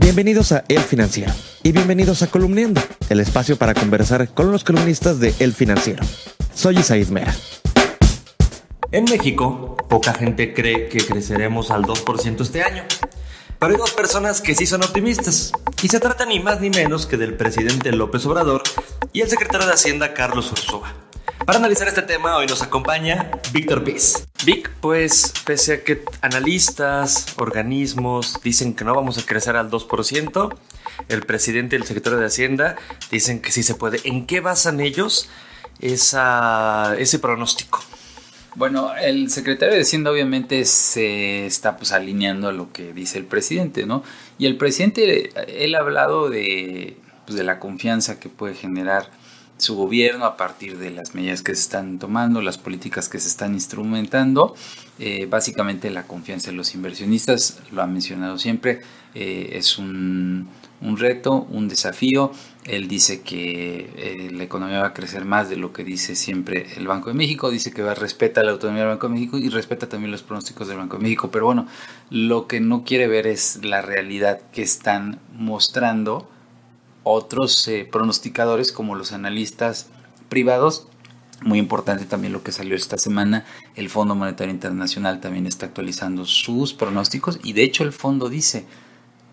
Bienvenidos a El Financiero y bienvenidos a Columniendo, el espacio para conversar con los columnistas de El Financiero. Soy Isaid Mera. En México, poca gente cree que creceremos al 2% este año. Pero hay dos personas que sí son optimistas, y se trata ni más ni menos que del presidente López Obrador y el secretario de Hacienda Carlos Ursúa. Para analizar este tema hoy nos acompaña Víctor Piz. Vic, pues pese a que analistas, organismos dicen que no vamos a crecer al 2%, el presidente y el secretario de Hacienda dicen que sí se puede. ¿En qué basan ellos esa, ese pronóstico? Bueno, el secretario de Hacienda obviamente se está pues alineando a lo que dice el presidente, ¿no? Y el presidente, él ha hablado de, pues, de la confianza que puede generar su gobierno a partir de las medidas que se están tomando, las políticas que se están instrumentando, eh, básicamente la confianza en los inversionistas, lo ha mencionado siempre, eh, es un, reto, un desafío. Él dice que eh, la economía va a crecer más de lo que dice siempre el Banco de México, dice que va a respeta la autonomía del Banco de México y respeta también los pronósticos del Banco de México, pero bueno, lo que no quiere ver es la realidad que están mostrando otros eh, pronosticadores como los analistas privados. Muy importante también lo que salió esta semana, el Fondo Monetario Internacional también está actualizando sus pronósticos y de hecho el fondo dice,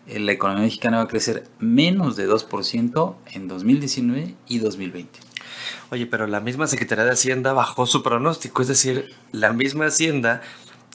eh, la economía mexicana va a crecer menos de 2% en 2019 y 2020. Oye, pero la misma Secretaría de Hacienda bajó su pronóstico, es decir, la misma Hacienda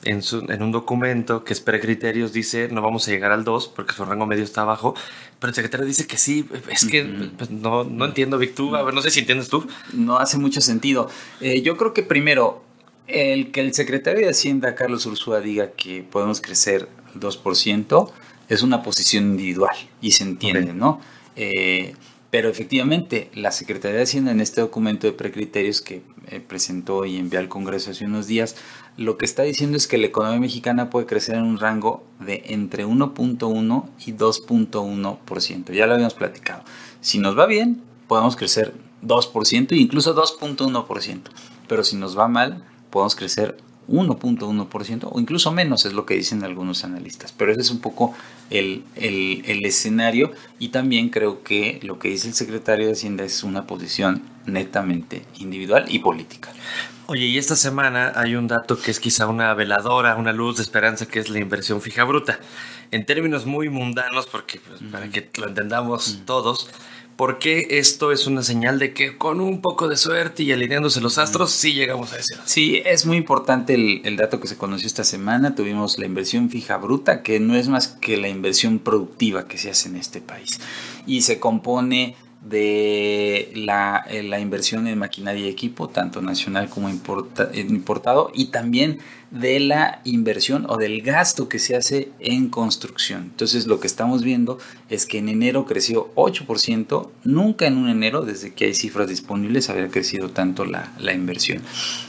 en, su, en un documento que es criterios dice no vamos a llegar al 2 porque su rango medio está abajo, pero el secretario dice que sí, es que pues, no, no entiendo, Vic, tú, a ver, no sé si entiendes tú. No hace mucho sentido. Eh, yo creo que primero, el que el secretario de Hacienda, Carlos Ursúa, diga que podemos crecer 2% es una posición individual y se entiende, ¿no? Eh, pero efectivamente, la Secretaría de Hacienda en este documento de precriterios que eh, presentó y envió al Congreso hace unos días, lo que está diciendo es que la economía mexicana puede crecer en un rango de entre 1.1 y 2.1%. Ya lo habíamos platicado. Si nos va bien, podemos crecer 2% e incluso 2.1%. Pero si nos va mal, podemos crecer 1.1% o incluso menos, es lo que dicen algunos analistas. Pero ese es un poco el, el, escenario y también creo que lo que dice el secretario de Hacienda es una posición netamente individual y política. Oye, y esta semana hay un dato que es quizá una veladora, una luz de esperanza, que es la inversión fija bruta. En términos muy mundanos, porque pues, para que lo entendamos todos, ¿Por qué esto es una señal de que con un poco de suerte y alineándose los astros sí llegamos a ese? Sí, es muy importante el, el, dato que se conoció esta semana. Tuvimos la inversión fija bruta, que no es más que la inversión productiva que se hace en este país. Y se compone de la, eh, la, inversión en maquinaria y equipo, tanto nacional como importado, y también de la inversión o del gasto que se hace en construcción. Entonces lo que estamos viendo es que en enero creció 8%, nunca en un enero, desde que hay cifras disponibles, había crecido tanto la, la inversión.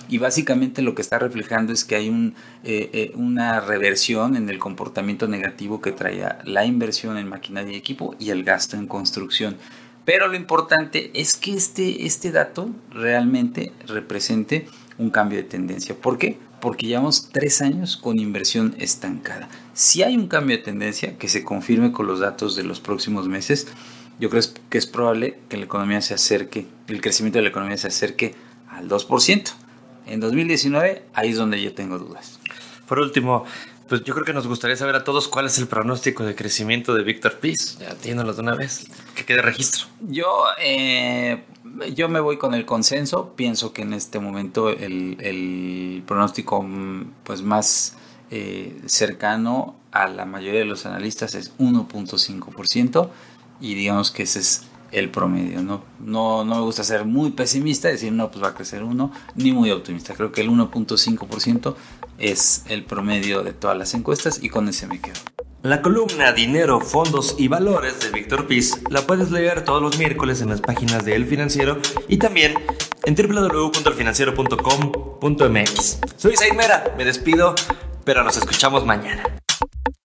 Y básicamente lo que está reflejando es que hay un, eh, eh, una reversión en el comportamiento negativo que traía la inversión en maquinaria y equipo y el gasto en construcción. Pero lo importante es que este, este dato realmente represente un cambio de tendencia. ¿Por qué? Porque llevamos tres años con inversión estancada. Si hay un cambio de tendencia que se confirme con los datos de los próximos meses, yo creo que es probable que la economía se acerque, el crecimiento de la economía se acerque al 2%. En 2019, ahí es donde yo tengo dudas. Por último, pues yo creo que nos gustaría saber a todos cuál es el pronóstico de crecimiento de Víctor Piz. Ya tiéndolos de una vez, que quede registro. Yo, eh, yo me voy con el consenso. Pienso que en este momento el, pronóstico mm, pues, más eh, cercano a la mayoría de los analistas es 1.5% y digamos que ese es el promedio. ¿no? No, no me gusta ser muy pesimista, decir no, pues va a crecer uno, ni muy optimista. Creo que el 1.5% es el promedio de todas las encuestas y con ese me quedo. La columna Dinero, Fondos y Valores de Víctor Piz la puedes leer todos los miércoles en las páginas de El Financiero y también en www.elfinanciero.com.mx. Soy Said Mera, me despido, pero nos escuchamos mañana.